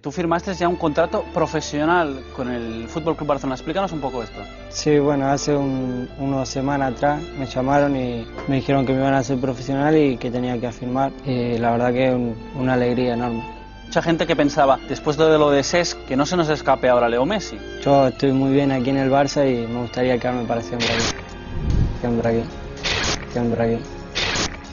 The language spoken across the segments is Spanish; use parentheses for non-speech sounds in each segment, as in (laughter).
Tú firmaste ya un contrato profesional con el Fútbol Club Barcelona. Explícanos un poco esto. Sí, bueno, hace unas semanas atrás me llamaron y me dijeron que me iban a hacer profesional y que tenía que firmar. Y la verdad que es una alegría enorme. Mucha gente que pensaba, después de lo de SES, que no se nos escape ahora Leo Messi. Yo estoy muy bien aquí en el Barça y me gustaría quedarme para siempre aquí. Siempre aquí. Siempre aquí.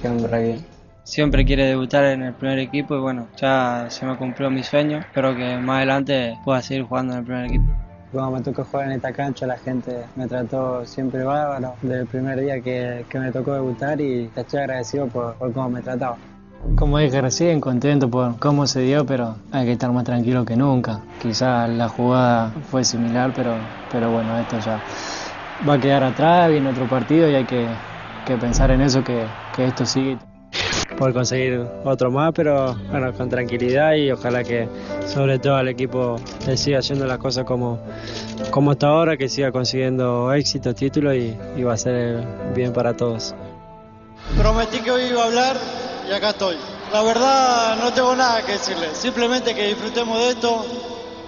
Siempre aquí siempre quiere debutar en el primer equipo y bueno, ya se me cumplió mi sueño. Espero que más adelante pueda seguir jugando en el primer equipo. Cuando me tocó jugar en esta cancha, la gente me trató siempre bárbaro desde el primer día que, que me tocó debutar y estoy agradecido por, por cómo me trataba. Como dije recién, contento por cómo se dio, pero hay que estar más tranquilo que nunca. Quizás la jugada fue similar, pero, pero bueno, esto ya va a quedar atrás, viene otro partido y hay que, que pensar en eso, que, que esto sigue por conseguir otro más, pero bueno, con tranquilidad y ojalá que sobre todo el equipo siga haciendo las cosas como, como hasta ahora, que siga consiguiendo éxito, títulos y, va a ser bien para todos. Prometí que hoy iba a hablar y acá estoy. La verdad no tengo nada que decirle, simplemente que disfrutemos de esto,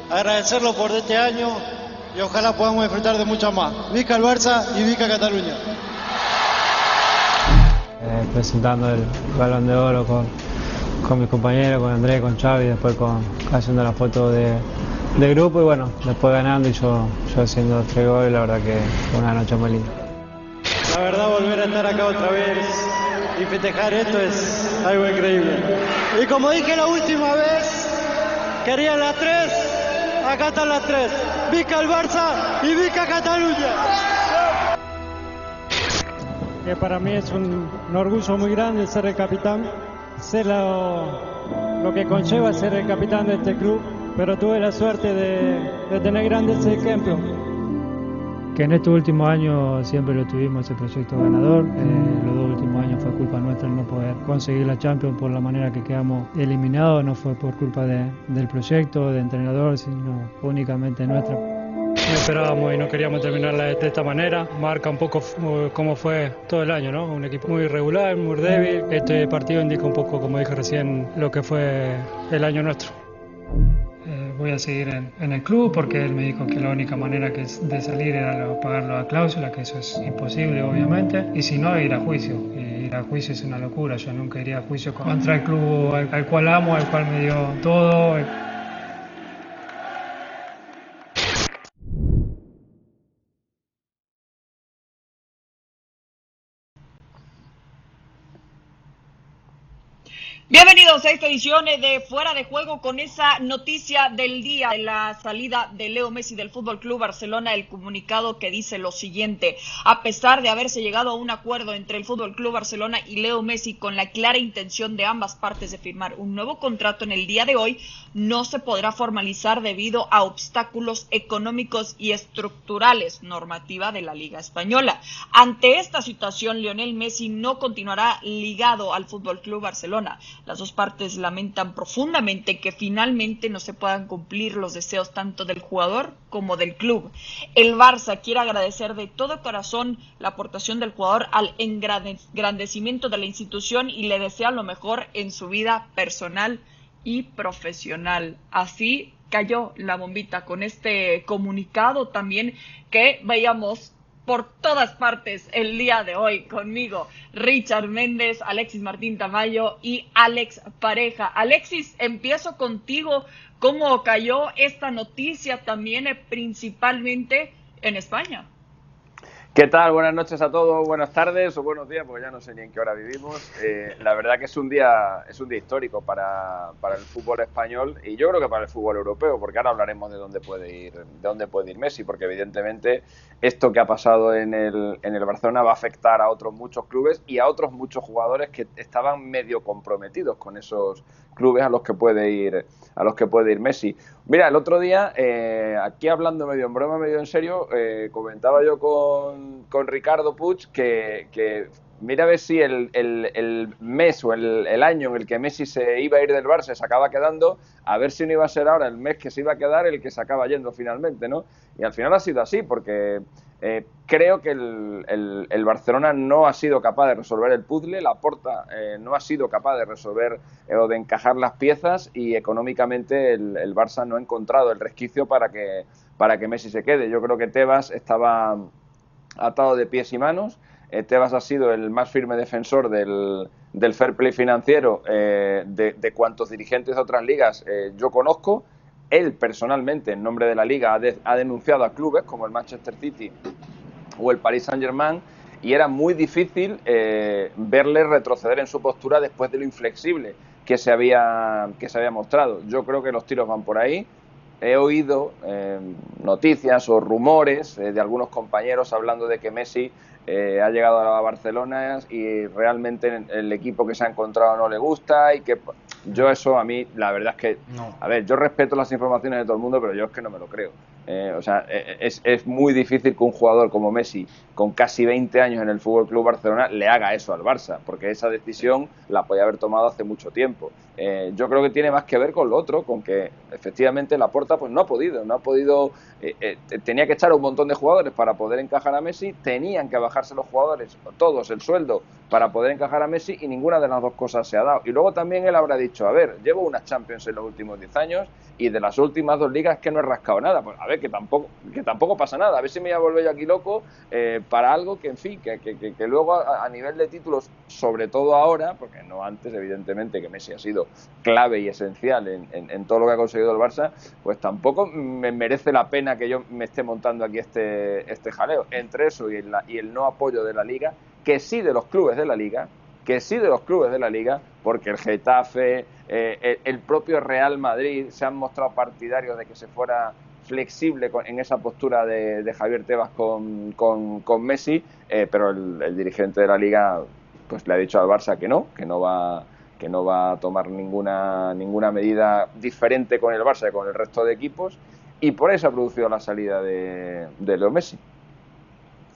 agradecerlo por este año y ojalá podamos disfrutar de mucho más. Vica el Barça y Vica Cataluña presentando el balón de oro con, con mis compañeros, con Andrés, con Xavi, después con, haciendo la foto de, de grupo y bueno, después ganando y yo, yo haciendo tres goles, la verdad que fue una noche muy linda. La verdad volver a estar acá otra vez y festejar esto es algo increíble. Y como dije la última vez, querían las tres, acá están las tres. Vica el Barça y Vica Cataluña que para mí es un, orgullo muy grande ser el capitán, ser lo, que conlleva ser el capitán de este club, pero tuve la suerte de, tener grandes ejemplos. Que en estos últimos años siempre lo tuvimos ese proyecto ganador, eh, los dos últimos años fue culpa nuestra no poder conseguir la Champions por la manera que quedamos eliminados, no fue por culpa del proyecto, del entrenador, sino únicamente nuestra no esperábamos y no queríamos terminarla de esta manera. Marca un poco cómo fue todo el año, ¿no? Un equipo muy irregular, muy débil. Este partido indica un poco, como dije recién, lo que fue el año nuestro. Eh, voy a seguir en, el club porque él me dijo que la única manera que de salir era pagar la cláusula, que eso es imposible obviamente, y si no, ir a juicio. ir a juicio es una locura, yo nunca iría a juicio contra el club al cual amo, al cual me dio todo. Bienvenidos a esta edición de Fuera de Juego con esa noticia del día de la salida de Leo Messi del Fútbol Club Barcelona, el comunicado que dice lo siguiente: a pesar de haberse llegado a un acuerdo entre el Fútbol Club Barcelona y Leo Messi con la clara intención de ambas partes de firmar un nuevo contrato en el día de hoy, no se podrá formalizar debido a obstáculos económicos y estructurales normativa de la Liga española. Ante esta situación, Lionel Messi no continuará ligado al Fútbol Club Barcelona las dos partes lamentan profundamente que finalmente no se puedan cumplir los deseos tanto del jugador como del club. El Barça quiere agradecer de todo corazón la aportación del jugador al engrandecimiento de la institución y le desea lo mejor en su vida personal y profesional. Así cayó la bombita con este comunicado también que veíamos por todas partes el día de hoy conmigo, Richard Méndez, Alexis Martín Tamayo y Alex Pareja. Alexis, empiezo contigo. ¿Cómo cayó esta noticia también eh, principalmente en España? ¿Qué tal? Buenas noches a todos, buenas tardes o buenos días, porque ya no sé ni en qué hora vivimos. Eh, la verdad que es un día es un día histórico para, para, el fútbol español y yo creo que para el fútbol europeo, porque ahora hablaremos de dónde puede ir de dónde puede ir Messi, porque evidentemente esto que ha pasado en el, en el Barcelona va a afectar a otros muchos clubes y a otros muchos jugadores que estaban medio comprometidos con esos clubes a los que puede ir a los que puede ir Messi. Mira, el otro día, eh, aquí hablando medio en broma, medio en serio, eh, comentaba yo con, con Ricardo Puig que, mira a ver si el, el, el mes o el, el, año en el que Messi se iba a ir del Barça se acaba quedando, a ver si no iba a ser ahora el mes que se iba a quedar el que se acaba yendo finalmente, ¿no? Y al final ha sido así, porque Eh, creo que el, Barcelona no ha sido capaz de resolver el puzzle, la Porta eh, no ha sido capaz de resolver eh, o de encajar las piezas y económicamente el, Barça no ha encontrado el resquicio para que, para que Messi se quede. Yo creo que Tebas estaba atado de pies y manos. Tebas ha sido el más firme defensor del, del fair play financiero de, cuantos dirigentes de otras ligas yo conozco él personalmente, en nombre de la liga, ha, denunciado a clubes como el Manchester City o el Paris Saint-Germain y era muy difícil eh, verle retroceder en su postura después de lo inflexible que se había, que se había mostrado. Yo creo que los tiros van por ahí. He oído eh, noticias o rumores eh, de algunos compañeros hablando de que Messi eh, ha llegado a Barcelona y realmente el equipo que se ha encontrado no le gusta y que yo eso a mí la verdad es que a ver yo respeto las informaciones de todo el mundo pero yo es que no me lo creo eh, o sea eh, es, es, muy difícil que un jugador como Messi con casi 20 años en el Fútbol Club Barcelona le haga eso al Barça porque esa decisión la podía haber tomado hace mucho tiempo yo creo que tiene más que ver con lo otro con que efectivamente la Porta pues no ha podido no ha podido tenía que echar a un montón de jugadores para poder encajar a Messi tenían que bajar los jugadores, todos, el sueldo, para poder encajar a Messi y ninguna de las dos cosas se ha dado. Y luego también él habrá dicho, a ver, llevo unas Champions en los últimos 10 años y de las últimas dos ligas que no he rascado nada. Pues a ver, que tampoco, que tampoco pasa nada. A ver si me voy a volver yo aquí loco eh, para algo que, en fin, que, que, luego a, nivel de títulos, sobre todo ahora, porque no antes, evidentemente, que Messi ha sido clave y esencial en, en, todo lo que ha conseguido el Barça, pues tampoco me merece la pena que yo me esté montando aquí este, este jaleo. Entre eso y el no apoyo de la liga, que sí de los clubes de la liga, que sí de los clubes de la liga, porque el Getafe, eh, el, propio Real Madrid se han mostrado partidarios de que se fuera flexible en esa postura de, Javier Tebas con, Messi, eh, pero el, dirigente de la liga pues le ha dicho al Barça que no, que no va que no va a tomar ninguna ninguna medida diferente con el Barça y con el resto de equipos y por eso ha producido la salida de, de Leo Messi.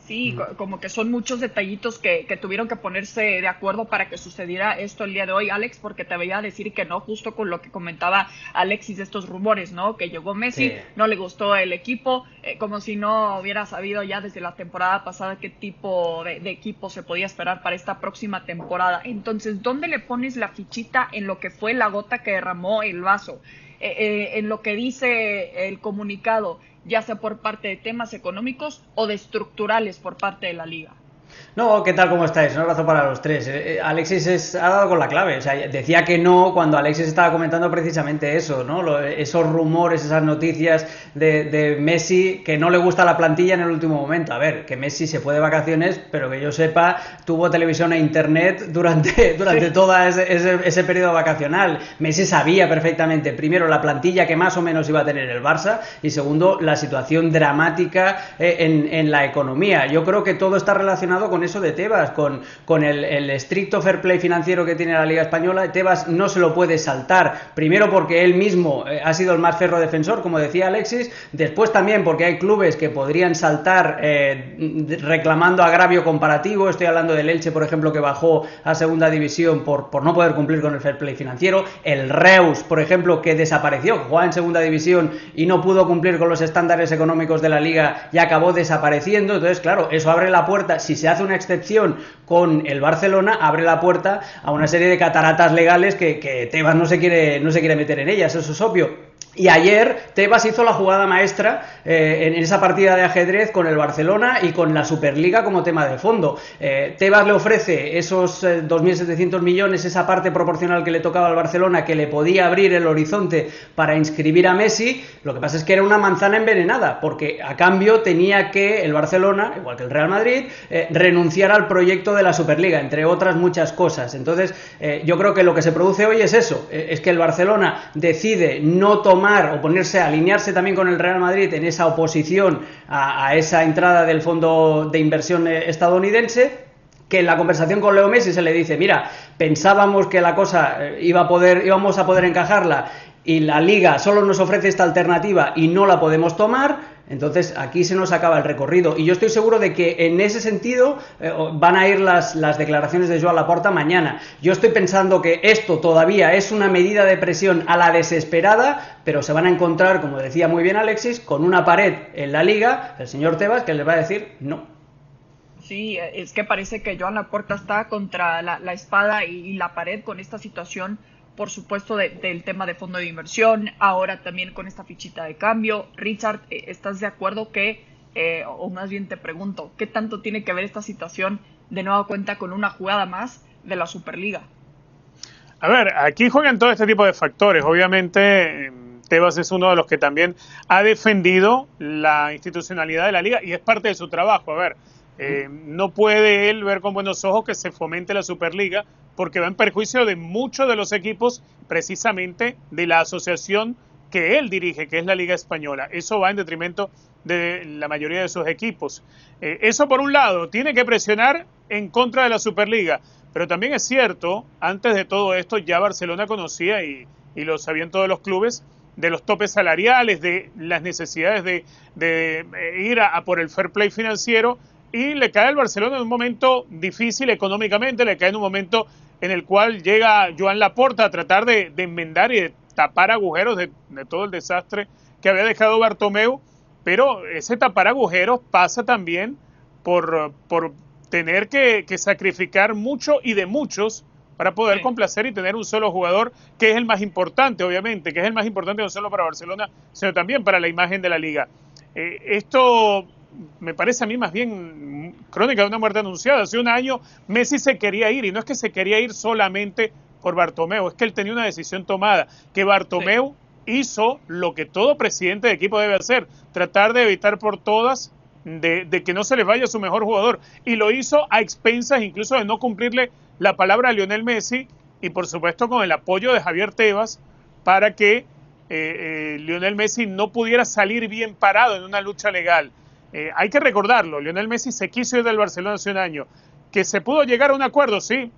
Sí, como que son muchos detallitos que, tuvieron que ponerse de acuerdo para que sucediera esto el día de hoy, Alex, porque te veía decir que no, justo con lo que comentaba Alexis de estos rumores, ¿no? Que llegó Messi, no le gustó el equipo, eh, como si no hubiera sabido ya desde la temporada pasada qué tipo de, equipo se podía esperar para esta próxima temporada. Entonces, ¿dónde le pones la fichita en lo que fue la gota que derramó el vaso? Eh, eh, en lo que dice el comunicado ya sea por parte de temas económicos o de estructurales por parte de la liga. No, ¿qué tal? ¿Cómo estáis? Un abrazo para los tres. Eh, eh, Alexis ha dado con la clave. O sea, decía que no cuando Alexis estaba comentando precisamente eso, ¿no? esos rumores, esas noticias de, Messi que no le gusta la plantilla en el último momento. A ver, que Messi se fue de vacaciones, pero que yo sepa, tuvo televisión e internet durante, (laughs) durante todo ese, periodo vacacional. Messi sabía perfectamente, primero, la plantilla que más o menos iba a tener el Barça y segundo, la situación dramática eh, en, en la economía. Yo creo que todo está relacionado con eso de Tebas, con, con el, estricto fair play financiero que tiene la Liga Española. Tebas no se lo puede saltar, primero porque él mismo eh, ha sido el más ferro defensor, como decía Alexis, después también porque hay clubes que podrían saltar eh, reclamando agravio comparativo. Estoy hablando del Elche, por ejemplo, que bajó a segunda división por, por no poder cumplir con el fair play financiero. El Reus, por ejemplo, que desapareció, jugaba en segunda división y no pudo cumplir con los estándares económicos de la liga y acabó desapareciendo. Entonces, claro, eso abre la puerta. Si se hace una excepción con el Barcelona, abre la puerta a una serie de cataratas legales que, que Tebas no se quiere, no se quiere meter en ellas, eso es obvio. Y ayer Tebas hizo la jugada maestra eh, en esa partida de ajedrez con el Barcelona y con la Superliga como tema de fondo. Eh, Tebas le ofrece esos 2.700 eh, millones, esa parte proporcional que le tocaba al Barcelona, que le podía abrir el horizonte para inscribir a Messi. Lo que pasa es que era una manzana envenenada, porque a cambio tenía que el Barcelona, igual que el Real Madrid, renunciar al proyecto de la Superliga, entre otras muchas cosas. Entonces, yo creo que lo que se produce hoy es eso, es que el Barcelona decide no tomar o ponerse, alinearse también con el Real Madrid en esa oposición a, esa entrada del fondo de inversión eh, estadounidense que en la conversación con Leo Messi se le dice, mira, pensábamos que la cosa eh, iba a poder, íbamos a poder encajarla y la liga solo nos ofrece esta alternativa y no la podemos tomar, Entonces aquí se nos acaba el recorrido y yo estoy seguro de que en ese sentido eh, van a ir las, las declaraciones de Joan Laporta mañana. Yo estoy pensando que esto todavía es una medida de presión a la desesperada, pero se van a encontrar, como decía muy bien Alexis, con una pared en la liga, el señor Tebas, que les va a decir no. Sí, es que parece que Joan Laporta está contra la, espada y, la pared con esta situación, por supuesto, del tema de fondo de inversión, ahora también con esta fichita de cambio. Richard, eh, ¿estás de acuerdo que, eh, o más bien te pregunto, ¿qué tanto tiene que ver esta situación de nueva cuenta con una jugada más de la Superliga? A ver, aquí juegan todo este tipo de factores. Obviamente, Tebas es uno de los que también ha defendido la institucionalidad de la liga y es parte de su trabajo. A ver, eh, no puede él ver con buenos ojos que se fomente la Superliga porque va en perjuicio de muchos de los equipos, precisamente de la asociación que él dirige, que es la Liga Española. Eso va en detrimento de la mayoría de sus equipos. Eh, eso por un lado, tiene que presionar en contra de la Superliga, pero también es cierto, antes de todo esto ya Barcelona conocía y, lo sabían todos los clubes, de los topes salariales, de las necesidades de, eh, ir a, por el fair play financiero y le cae al Barcelona en un momento difícil económicamente, le cae en un momento en el cual llega Joan Laporta a tratar de, enmendar y de tapar agujeros de, todo el desastre que había dejado Bartomeu, pero ese tapar agujeros pasa también por, por tener que, sacrificar mucho y de muchos para poder complacer y tener un solo jugador, que es el más importante, obviamente, que es el más importante no solo para Barcelona, sino también para la imagen de la liga. Eh, esto me parece a mí más bien crónica de una muerte anunciada. Hace un año Messi se quería ir y no es que se quería ir solamente por Bartomeu, es que él tenía una decisión tomada, que Bartomeu hizo lo que todo presidente de equipo debe hacer, tratar de evitar por todas de, de, que no se les vaya su mejor jugador. Y lo hizo a expensas incluso de no cumplirle la palabra a Lionel Messi y por supuesto con el apoyo de Javier Tebas para que eh, eh, Lionel Messi no pudiera salir bien parado en una lucha legal. Eh, hay que recordarlo, Lionel Messi se quiso ir del Barcelona hace un año. Que se pudo llegar a un acuerdo, sí.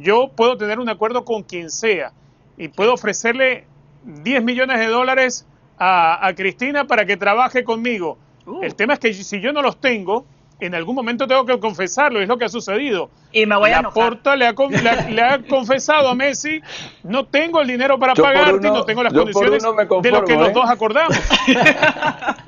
Yo puedo tener un acuerdo con quien sea y puedo ofrecerle 10 millones de dólares a, a Cristina para que trabaje conmigo. Uh. El tema es que si yo no los tengo, en algún momento tengo que confesarlo, es lo que ha sucedido. Y me voy a Porta le ha, le, ha, (laughs) confesado a Messi, no tengo el dinero para pagarte y no tengo las condiciones de lo que los ¿eh? dos acordamos. (laughs)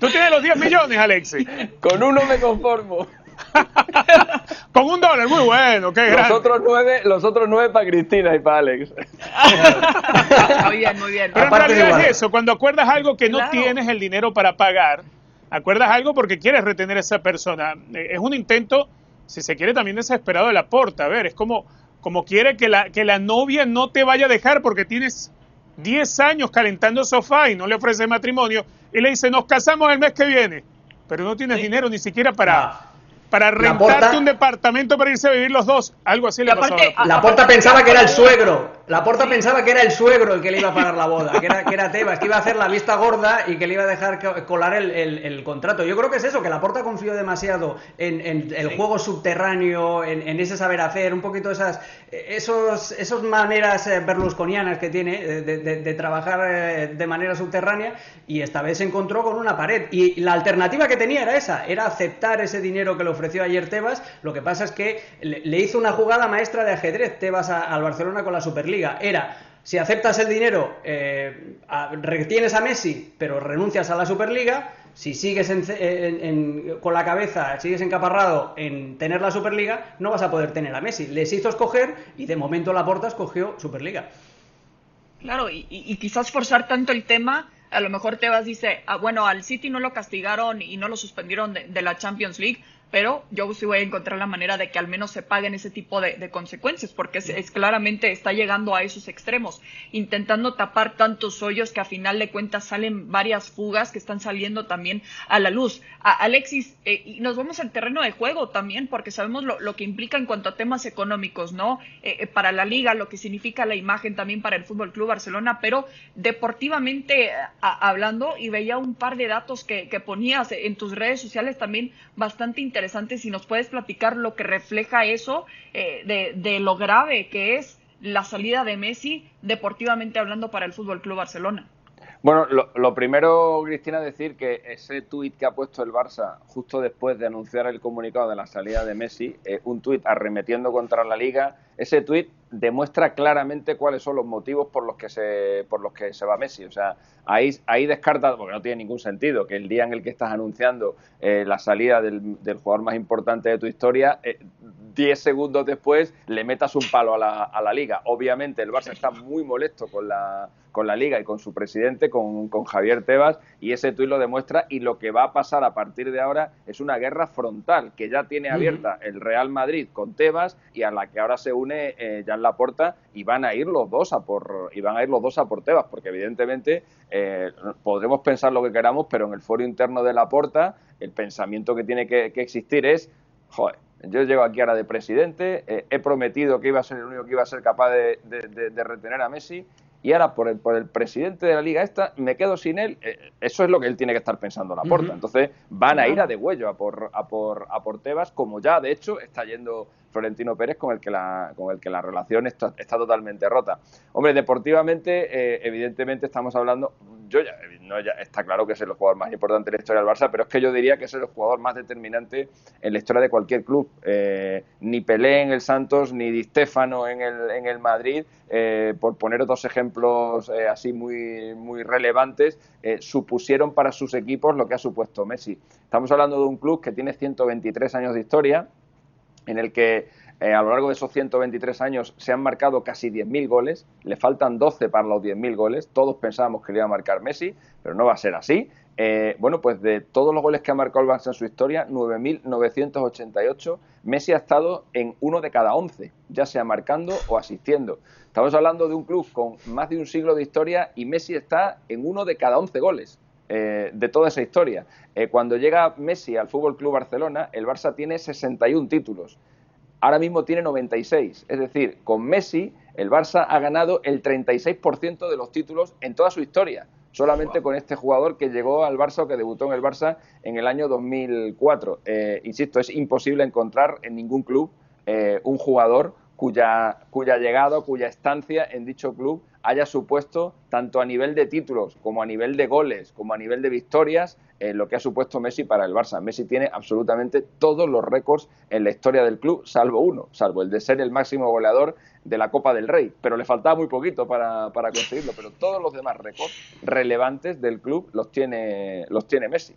Tú tienes los 10 (laughs) millones, Alexi. Con uno me conformo. (laughs) Con un dólar, muy bueno, qué los Otros nueve, los otros nueve para Cristina y para Alex. (laughs) muy bien, muy bien. Pero en realidad es eso, cuando acuerdas algo que no tienes el dinero para pagar, acuerdas algo porque quieres retener a esa persona. Eh, es un intento, si se quiere, también desesperado de la porta. A ver, es como, como quiere que la, que la novia no te vaya a dejar porque tienes 10 años calentando sofá y no le ofrece matrimonio y le dice, nos casamos el mes que viene, pero no tienes dinero ni siquiera para, para rentarte un departamento para irse a vivir los dos. Algo así le pasó. La Porta pensaba que era el suegro. La Porta pensaba que era el suegro el que le iba a pagar la boda, que era, que era Tebas, que iba a hacer la vista gorda y que le iba a dejar colar el, el, contrato. Yo creo que es eso, que la Porta confió demasiado en, en el juego subterráneo, en, ese saber hacer, un poquito esas esos, esos maneras eh, berlusconianas que tiene de, de, trabajar eh, de manera subterránea y esta vez se encontró con una pared. Y la alternativa que tenía era esa, era aceptar ese dinero que le ofreció ayer Tebas. Lo que pasa es que le, hizo una jugada maestra de ajedrez Tebas al Barcelona con la Superliga. Era, si aceptas el dinero, eh, retienes a Messi, pero renuncias a la Superliga. Si sigues con la cabeza, sigues encaparrado en tener la Superliga, no vas a poder tener a Messi. Les hizo escoger y de momento la Porta escogió Superliga. Claro, y, quizás forzar tanto el tema a lo mejor Tebas dice, ah, bueno, al City no lo castigaron y no lo suspendieron de, la Champions League, pero yo sí voy a encontrar la manera de que al menos se paguen ese tipo de, consecuencias, porque es, claramente está llegando a esos extremos, intentando tapar tantos hoyos que a final de cuentas salen varias fugas que están saliendo también a la luz. Alexis, eh, y nos vamos al terreno de juego también, porque sabemos lo, que implica en cuanto a temas económicos, ¿no? Eh, eh, para la liga, lo que significa la imagen también para el Fútbol Club Barcelona, pero deportivamente hablando, y veía un par de datos que, que ponías en tus redes sociales también bastante interesantes interesante si nos puedes platicar lo que refleja eso eh, de, lo grave que es la salida de Messi deportivamente hablando para el Fútbol Club Barcelona. Bueno, lo, primero, Cristina, decir que ese tuit que ha puesto el Barça justo después de anunciar el comunicado de la salida de Messi, eh, un tuit arremetiendo contra la Liga, ese tuit demuestra claramente cuáles son los motivos por los que se por los que se va Messi. O sea, ahí, ahí descarta, porque no tiene ningún sentido, que el día en el que estás anunciando eh, la salida del, jugador más importante de tu historia, eh, 10 segundos después le metas un palo a la, a la liga. Obviamente el Barça está muy molesto con la, con la liga y con su presidente, con, con Javier Tebas, y ese tuit lo demuestra. Y lo que va a pasar a partir de ahora es una guerra frontal que ya tiene abierta el Real Madrid con Tebas y a la que ahora se une eh, Jan Laporta y van a ir los dos a por y van a ir los dos a por Tebas, porque evidentemente eh, podremos pensar lo que queramos, pero en el foro interno de Laporta el pensamiento que tiene que, que existir es, joder, yo llego aquí ahora de presidente, eh, he prometido que iba a ser el único que iba a ser capaz de, retener a Messi y ahora por el, por el presidente de la liga esta me quedo sin él. Eh, eso es lo que él tiene que estar pensando la porta. Entonces van a ir a de huello a por, a por, a por Tebas, como ya de hecho está yendo Florentino Pérez con el que la, con el que la relación está, está totalmente rota. Hombre, deportivamente, eh, evidentemente estamos hablando, yo ya, no, ya está claro que es el jugador más importante de la historia del Barça, pero es que yo diría que es el jugador más determinante en la historia de cualquier club. Eh, ni Pelé en el Santos, ni Di Stefano en el, en el Madrid, eh, por poner dos ejemplos así muy, muy relevantes, supusieron para sus equipos lo que ha supuesto Messi. Estamos hablando de un club que tiene 123 años de historia, en el que eh, a lo largo de esos 123 años se han marcado casi 10.000 goles, le faltan 12 para los 10.000 goles, todos pensábamos que le iba a marcar Messi, pero no va a ser así. Eh, bueno, pues de todos los goles que ha marcado el Barça en su historia, 9.988, Messi ha estado en uno de cada 11, ya sea marcando o asistiendo. Estamos hablando de un club con más de un siglo de historia y Messi está en uno de cada 11 goles. Eh, de toda esa historia. Eh, cuando llega Messi al Fútbol Club Barcelona, el Barça tiene 61 títulos. Ahora mismo tiene 96. Es decir, con Messi, el Barça ha ganado el 36% de los títulos en toda su historia. Solamente con este jugador que llegó al Barça o que debutó en el Barça en el año 2004. Eh, insisto, es imposible encontrar en ningún club un jugador cuya, cuya llegada, cuya estancia en dicho club haya supuesto, tanto a nivel de títulos como a nivel de goles, como a nivel de victorias, eh, lo que ha supuesto Messi para el Barça. Messi tiene absolutamente todos los récords en la historia del club, salvo uno, salvo el de ser el máximo goleador de la Copa del Rey. Pero le faltaba muy poquito para, para conseguirlo. Pero todos los demás récords relevantes del club los tiene, los tiene Messi.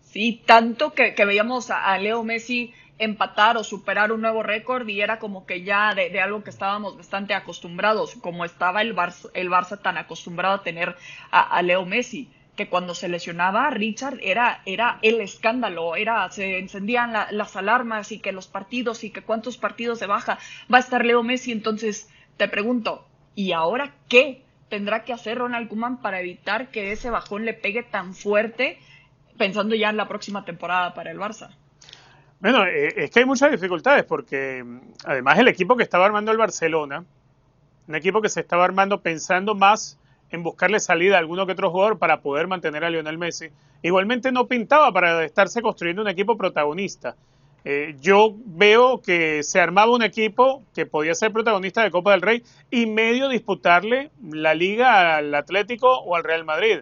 Sí, tanto que, que veíamos a Leo Messi empatar o superar un nuevo récord y era como que ya de, algo que estábamos bastante acostumbrados, como estaba el Barça, el Barça tan acostumbrado a tener a, Leo Messi, que cuando se lesionaba Richard era, era el escándalo, era, se encendían las alarmas y que los partidos y que cuántos partidos de baja va a estar Leo Messi, entonces te pregunto, ¿y ahora qué tendrá que hacer Ronald Koeman para evitar que ese bajón le pegue tan fuerte pensando ya en la próxima temporada para el Barça? Bueno, eh, es que hay muchas dificultades porque mm, además el equipo que estaba armando el Barcelona, un equipo que se estaba armando pensando más en buscarle salida a alguno que otro jugador para poder mantener a Lionel Messi, igualmente no pintaba para estarse construyendo un equipo protagonista. Eh, yo veo que se armaba un equipo que podía ser protagonista de Copa del Rey y medio disputarle la liga al Atlético o al Real Madrid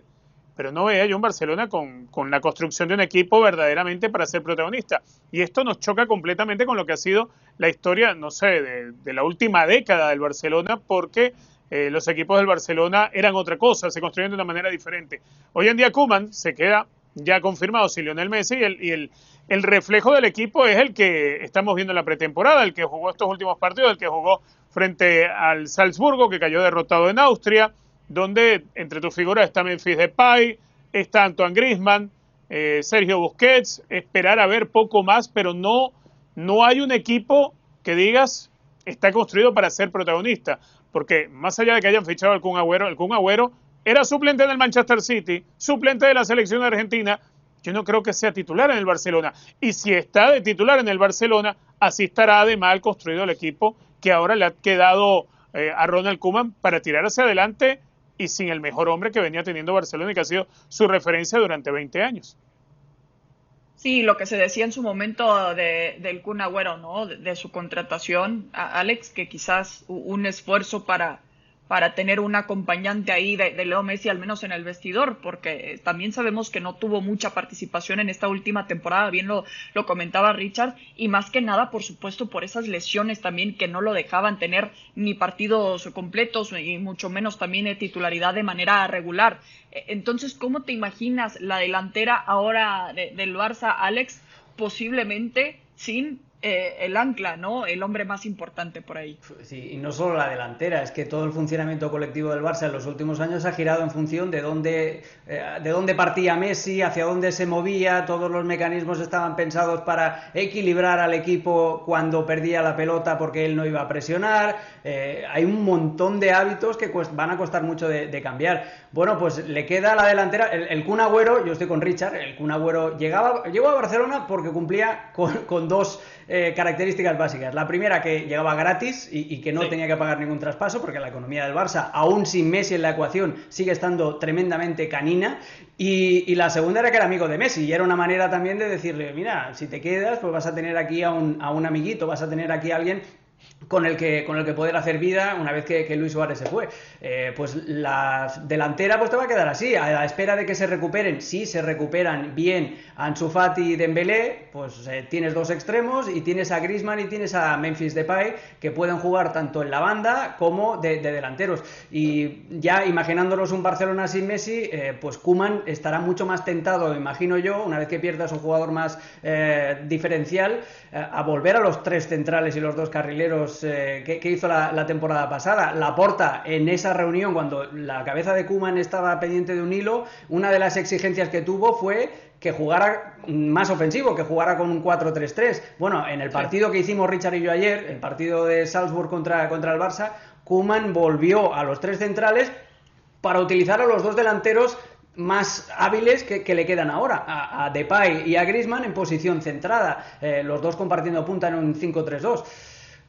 pero no veía yo un Barcelona con, la construcción de un equipo verdaderamente para ser protagonista. Y esto nos choca completamente con lo que ha sido la historia, no sé, de, la última década del Barcelona, porque eh, los equipos del Barcelona eran otra cosa, se construían de una manera diferente. Hoy en día Kuman se queda ya confirmado si Lionel Messi y, el, y el, el, reflejo del equipo es el que estamos viendo en la pretemporada, el que jugó estos últimos partidos, el que jugó frente al Salzburgo, que cayó derrotado en Austria, donde entre tus figuras está Memphis Depay, está Antoine Griezmann, eh, Sergio Busquets, esperar a ver poco más, pero no, no hay un equipo que digas está construido para ser protagonista, porque más allá de que hayan fichado al Kun Agüero, el Kun Agüero era suplente del Manchester City, suplente de la selección argentina, yo no creo que sea titular en el Barcelona. Y si está de titular en el Barcelona, así estará de mal construido el equipo que ahora le ha quedado eh, a Ronald Koeman para tirar hacia adelante y sin el mejor hombre que venía teniendo Barcelona y que ha sido su referencia durante 20 años. Sí, lo que se decía en su momento de, del Kun Agüero, ¿no? De, su contratación, a Alex, que quizás un esfuerzo para, para tener un acompañante ahí de, Leo Messi, al menos en el vestidor, porque también sabemos que no tuvo mucha participación en esta última temporada, bien lo, lo comentaba Richard, y más que nada, por supuesto, por esas lesiones también que no lo dejaban tener ni partidos completos y mucho menos también de titularidad de manera regular. E, entonces, ¿cómo te imaginas la delantera ahora del Barça, Alex, posiblemente sin eh, el ancla, ¿no? El hombre más importante por ahí. Sí, y no solo la delantera, es que todo el funcionamiento colectivo del Barça en los últimos años ha girado en función de dónde, eh, de dónde partía Messi, hacia dónde se movía, todos los mecanismos estaban pensados para equilibrar al equipo cuando perdía la pelota porque él no iba a presionar. Eh, hay un montón de hábitos que van a costar mucho de, cambiar. Bueno, pues le queda la delantera, el, el Kun yo estoy con Richard, el Kun Agüero llegaba, llegó a Barcelona porque cumplía con dos eh, características básicas. La primera, que llegaba gratis y, que no tenía que pagar ningún traspaso, porque la economía del Barça, aún sin Messi en la ecuación, sigue estando tremendamente canina. Y, la segunda era que era amigo de Messi, y era una manera también de decirle, mira, si te quedas, pues vas a tener aquí a un, a un amiguito, vas a tener aquí a alguien con el que con el que poder hacer vida una vez que, Luis Suárez se fue. Eh, pues la delantera pues te va a quedar así, a la espera de que se recuperen. Si se recuperan bien Ansu Fati y Dembélé, pues eh, tienes dos extremos y tienes a Griezmann y tienes a Memphis Depay que pueden jugar tanto en la banda como de, delanteros. Y ya imaginándonos un Barcelona sin Messi, eh, pues Kuman estará mucho más tentado, imagino yo, una vez que pierdas un jugador más diferencial, a volver a los tres centrales y los dos carrileros eh, que, hizo la, temporada pasada. La Porta, en esa reunión, cuando la cabeza de Kuman estaba pendiente de un hilo, una de las exigencias que tuvo fue que jugara más ofensivo, que jugara con un 4-3-3. Bueno, en el partido que hicimos Richard y yo ayer, el partido de Salzburg contra, contra el Barça, Kuman volvió a los tres centrales para utilizar a los dos delanteros más hábiles que, le quedan ahora, a, Depay y a Griezmann en posición centrada, eh, los dos compartiendo punta en un 5-3-2.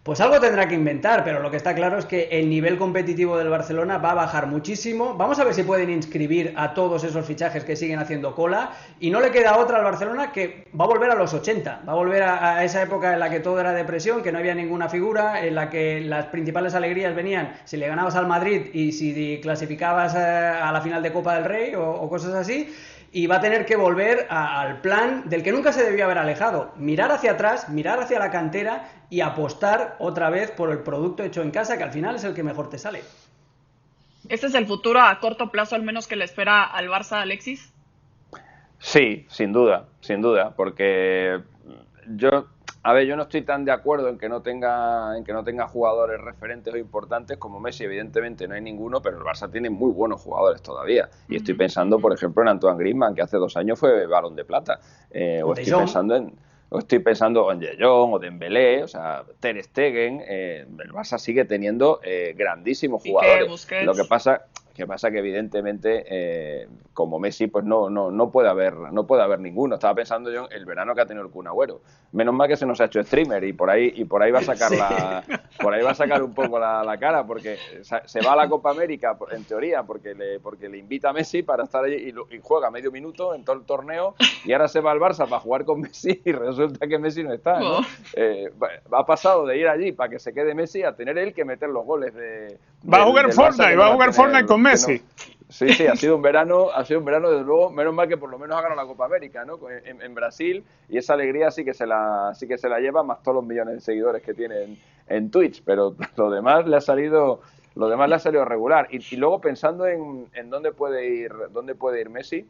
Pues algo tendrá que inventar, pero lo que está claro es que el nivel competitivo del Barcelona va a bajar muchísimo. Vamos a ver si pueden inscribir a todos esos fichajes que siguen haciendo cola. Y no le queda otra al Barcelona que va a volver a los 80. Va a volver a, esa época en la que todo era depresión, que no había ninguna figura, en la que las principales alegrías venían si le ganabas al Madrid y si clasificabas eh, a, la final de Copa del Rey o cosas así y va a tener que volver al plan del que nunca se debió haber alejado. Mirar hacia atrás, mirar hacia la cantera y apostar otra vez por el producto hecho en casa, que al final es el que mejor te sale. ¿Este es el futuro a corto plazo, al menos que le espera al Barça, Alexis? Sí, sin duda, sin duda, porque yo a ver, yo no estoy tan de acuerdo en que no tenga en que no tenga jugadores referentes o importantes como Messi, evidentemente no hay ninguno, pero el Barça tiene muy buenos jugadores todavía. Y estoy pensando, por ejemplo, en Antoine Griezmann, que hace dos años fue balón de plata. Eh, o estoy pensando en o estoy pensando en De Jong o Dembélé, o sea, Ter Stegen, eh, el Barça sigue teniendo eh, grandísimos jugadores. Lo que pasa que pasa que evidentemente eh, como Messi pues no, no, no puede haber no puede haber ninguno. Estaba pensando yo en el verano que ha tenido el Kun Agüero. Menos mal que se nos ha hecho streamer y por ahí y por ahí va a (laughs) sacar la por ahí va a sacar un poco la, cara porque se va a la Copa América en teoría porque le porque le invita a Messi para estar allí y, juega medio minuto en todo el torneo y ahora se va al Barça para jugar con Messi y resulta que Messi no está. ¿no? Eh, ha pasado de ir allí para que se quede Messi a tener él que meter los goles de va a jugar Fortnite, va a jugar Fortnite con Messi. Sí, sí, ha sido un verano, ha sido un verano, desde luego, menos mal que por lo menos ha ganado la Copa América, ¿no? En, Brasil, y esa alegría sí que se la, sí que se la lleva, más todos los millones de seguidores que tiene en, Twitch, pero (laughs) lo demás le ha salido, lo demás le ha salido regular. Y, luego pensando en, en, dónde puede ir, dónde puede ir Messi,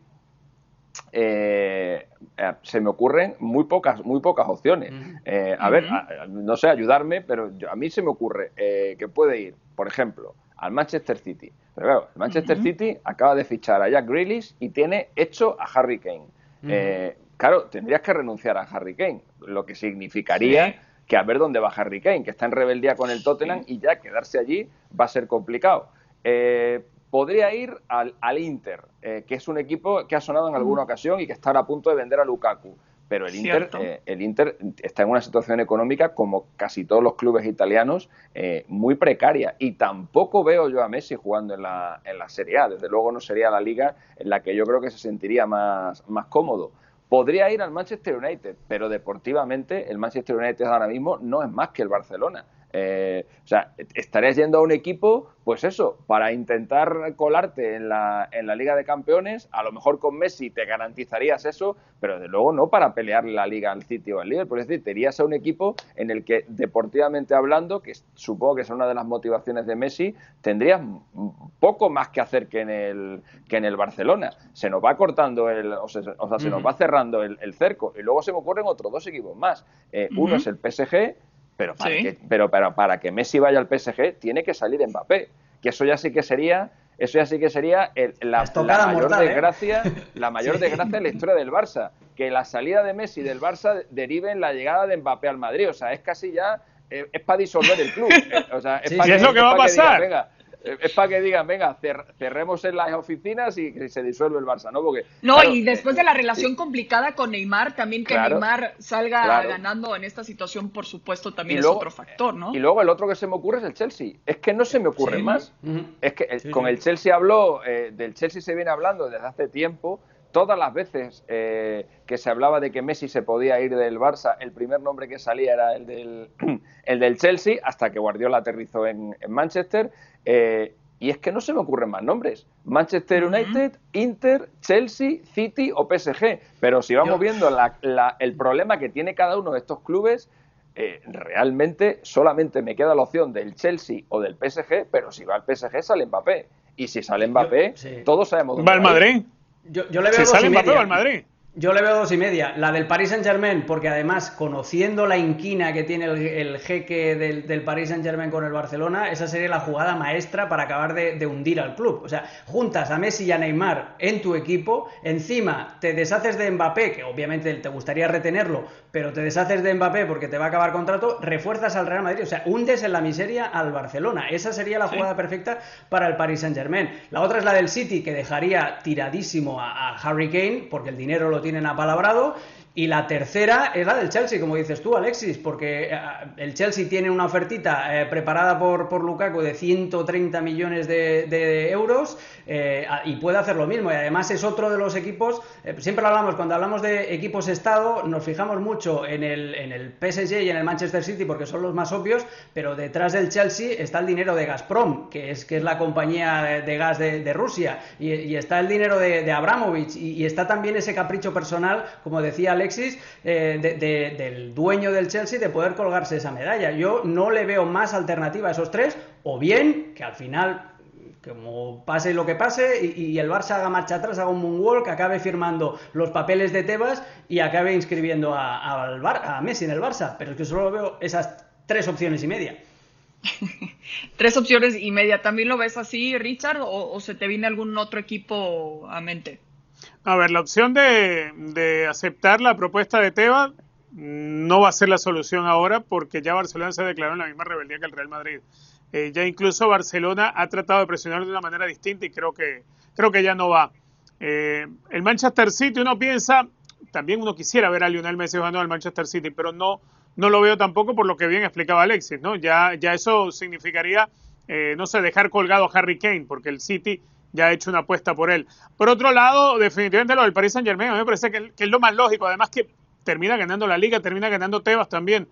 eh, eh, se me ocurren muy pocas, muy pocas opciones. Eh, a ver, no sé, ayudarme, pero a mí se me ocurre que puede ir, por ejemplo, al Manchester City. Pero claro, el Manchester City acaba de fichar a Jack Grealish y tiene hecho a Harry Kane. Eh, claro, tendrías que renunciar a Harry Kane, lo que significaría que a ver dónde va Harry Kane, que está en rebeldía con el Tottenham y ya quedarse allí va a ser complicado. Eh, podría ir al, Inter, eh, que es un equipo que ha sonado en alguna ocasión y que está a punto de vender a Lukaku pero el Inter, eh, el Inter está en una situación económica, como casi todos los clubes italianos, eh, muy precaria. Y tampoco veo yo a Messi jugando en la, en la Serie A. Desde luego no sería la liga en la que yo creo que se sentiría más, más cómodo. Podría ir al Manchester United, pero deportivamente el Manchester United ahora mismo no es más que el Barcelona. Eh, o sea, estarías yendo a un equipo, pues eso, para intentar colarte en la, en la Liga de Campeones, a lo mejor con Messi te garantizarías eso, pero de luego no para pelear la Liga al City o al Liverpool. Es decir, te irías a un equipo en el que, deportivamente hablando, que supongo que es una de las motivaciones de Messi, tendrías poco más que hacer que en el, que en el Barcelona. Se nos va cortando el, o sea, se nos va cerrando el, cerco. Y luego se me ocurren otros dos equipos más. Eh, uno es el PSG pero para, que, pero, para que Messi vaya al PSG tiene que salir Mbappé. Que eso ya sí que sería eso ya sí que sería la, mayor ¿eh? desgracia, la mayor (laughs) desgracia en la historia del Barça, que la salida de Messi del Barça derive en la llegada de Mbappé al Madrid, o sea, es casi ya eh, es, para disolver el club, eh, o sea, es, para que, es lo que va a pasar es para que digan, venga, cerremos en las oficinas y se disuelve el Barça, ¿no? Porque, no, y después de la relación complicada con Neymar, también que Neymar salga ganando en esta situación, por supuesto, también es otro factor, ¿no? Y luego el otro que se me ocurre es el Chelsea. Es que no se me ocurre más. Es que con el Chelsea habló, eh, del Chelsea se viene hablando desde hace tiempo, todas las veces eh, que se hablaba de que Messi se podía ir del Barça, el primer nombre que salía era el del, (clears throat) el del Chelsea, hasta que Guardiola aterrizó en, Manchester. Eh, y es que no se me ocurren más nombres. Manchester United, Inter, Chelsea, City o PSG. Pero si vamos viendo el problema que tiene cada uno de estos clubes, eh, realmente solamente me queda la opción del Chelsea o del PSG, pero si va al PSG sale Mbappé. Y si sale Mbappé, todos sabemos dónde ¿Va al Madrid? Yo, yo le veo y media. Madrid. Yo le veo dos y media. La del Paris Saint Germain, porque además, conociendo la inquina que tiene el, jeque del, del, Paris Saint Germain con el Barcelona, esa sería la jugada maestra para acabar de, hundir al club. O sea, juntas a Messi y a Neymar en tu equipo, encima te deshaces de Mbappé, que obviamente te gustaría retenerlo, pero te deshaces de Mbappé porque te va a acabar contrato, refuerzas al Real Madrid. O sea, hundes en la miseria al Barcelona. Esa sería la jugada perfecta para el Paris Saint Germain. La otra es la del City, que dejaría tiradísimo a, a Harry Kane, porque el dinero lo tienen apalabrado y la tercera es la del Chelsea, como dices tú, Alexis, porque eh, el Chelsea tiene una ofertita eh, preparada por, por Lukaku de 130 millones de, euros eh, y puede hacer lo mismo. Y además es otro de los equipos, siempre lo hablamos, cuando hablamos de equipos Estado, nos fijamos mucho en el, en el PSG y en el Manchester City porque son los más obvios, pero detrás del Chelsea está el dinero de Gazprom, que es, que es la compañía de, gas de, Rusia, y, está el dinero de, Abramovich, y, y, está también ese capricho personal, como decía Alexis, eh, del dueño del Chelsea de poder colgarse esa medalla. Yo no le veo más alternativa a esos tres, o bien que al final como pase lo que pase y, el Barça haga marcha atrás, haga un moonwalk, acabe firmando los papeles de Tebas y acabe inscribiendo a Messi en el Barça. Pero es que solo veo esas tres opciones y media. (laughs) tres opciones y media. ¿También lo ves así, Richard, o, se te viene algún otro equipo a mente? A ver, la opción de, aceptar la propuesta de Teba no va a ser la solución ahora porque ya Barcelona se declaró en la misma rebeldía que el Real Madrid. Eh, ya incluso Barcelona ha tratado de presionar de una manera distinta y creo que, creo que ya no va. Eh, el Manchester City, uno piensa, también uno quisiera ver a Lionel Messi jugando al Manchester City, pero no, no lo veo tampoco por lo que bien explicaba Alexis, ¿no? Ya, ya eso significaría, eh, no sé, dejar colgado a Harry Kane, porque el City ya ha hecho una apuesta por él. Por otro lado, definitivamente lo del Paris Saint Germain a mí me parece que, es lo más lógico, además que termina ganando la liga, termina ganando Tebas también,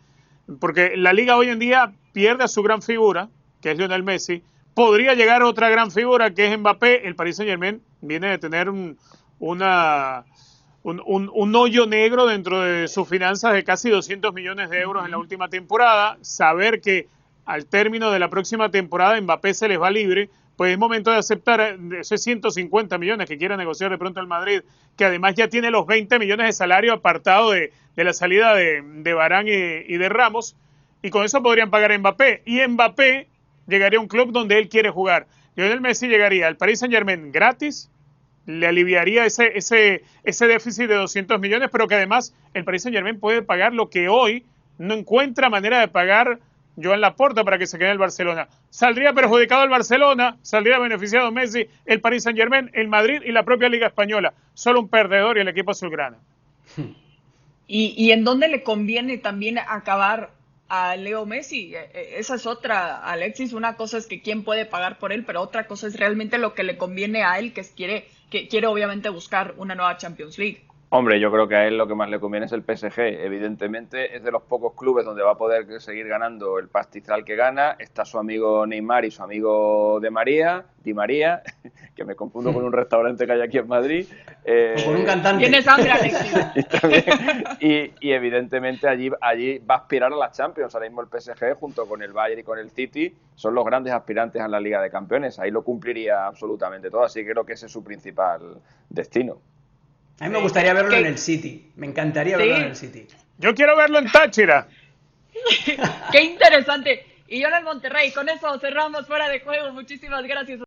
porque la liga hoy en día pierde a su gran figura, que es Lionel Messi, podría llegar otra gran figura que es Mbappé, el Paris Saint Germain viene de tener un, una, un, hoyo negro dentro de sus finanzas de casi 200 millones de euros en la última temporada, saber que al término de la próxima temporada Mbappé se les va libre, pues es momento de aceptar eh, esos 150 millones que quiera negociar de pronto el Madrid, que además ya tiene los 20 millones de salario apartado de, la salida de, Barán y, de Ramos, y con eso podrían pagar a Mbappé. Y Mbappé llegaría a un club donde él quiere jugar. Lionel Messi llegaría al Paris Saint Germain gratis, le aliviaría ese, ese, ese déficit de 200 millones, pero que además el Paris Saint Germain puede pagar lo que hoy no encuentra manera de pagar Joan Laporta para que se quede el Barcelona. Saldría perjudicado el Barcelona, saldría beneficiado Messi, el Paris Saint Germain, el Madrid y la propia Liga Española. Solo un perdedor y el equipo azulgrana. (laughs) ¿Y, ¿Y en dónde le conviene también acabar a Leo Messi? E, e, esa es otra, Alexis. Una cosa es que quién puede pagar por él, pero otra cosa es realmente lo que le conviene a él, que quiere, que quiere obviamente buscar una nueva Champions League. Hombre, yo creo que a él lo que más le conviene es el PSG. Evidentemente es de los pocos clubes donde va a poder seguir ganando el pastizal que gana. Está su amigo Neymar y su amigo de María, Di María, (laughs) que me confundo con un restaurante que hay aquí en Madrid. Eh, o con un cantante. Tienes hambre, (laughs) Alexis. y, y, evidentemente allí, allí va a aspirar a la Champions. Ahora mismo el PSG junto con el Bayern y con el City son los grandes aspirantes a la Liga de Campeones. Ahí lo cumpliría absolutamente todo. Así que creo que ese es su principal destino. A mí me gustaría verlo en el City. Me encantaría verlo en el City. Yo quiero verlo en Táchira. (laughs) Qué interesante. Y yo en el Monterrey. Con eso cerramos fuera de juego. Muchísimas gracias.